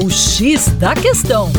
O X da Questão.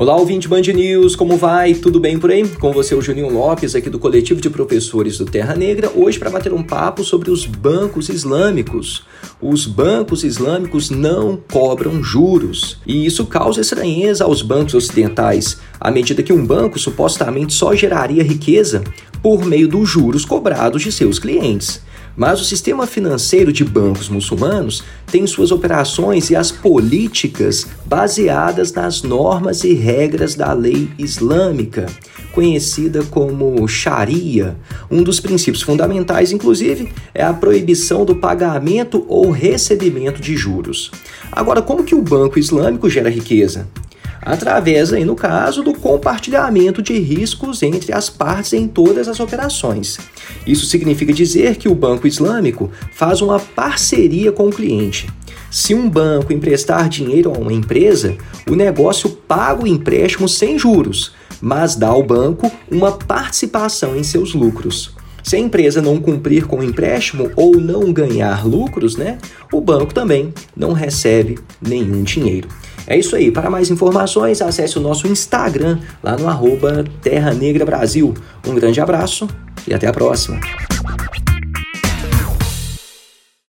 Olá, ouvinte Band News, como vai? Tudo bem por aí? Com você, o Juninho Lopes, aqui do Coletivo de Professores do Terra Negra, hoje para bater um papo sobre os bancos islâmicos. Os bancos islâmicos não cobram juros e isso causa estranheza aos bancos ocidentais, à medida que um banco supostamente só geraria riqueza por meio dos juros cobrados de seus clientes. Mas o sistema financeiro de bancos muçulmanos tem suas operações e as políticas baseadas nas normas e regras da lei islâmica, conhecida como Sharia. Um dos princípios fundamentais, inclusive, é a proibição do pagamento ou recebimento de juros. Agora, como que o banco islâmico gera riqueza? Através, aí, no caso, do compartilhamento de riscos entre as partes em todas as operações. Isso significa dizer que o Banco Islâmico faz uma parceria com o cliente. Se um banco emprestar dinheiro a uma empresa, o negócio paga o empréstimo sem juros, mas dá ao banco uma participação em seus lucros. Se a empresa não cumprir com o empréstimo ou não ganhar lucros, né, o banco também não recebe nenhum dinheiro. É isso aí. Para mais informações, acesse o nosso Instagram lá no arroba Terra Negra Brasil. Um grande abraço e até a próxima.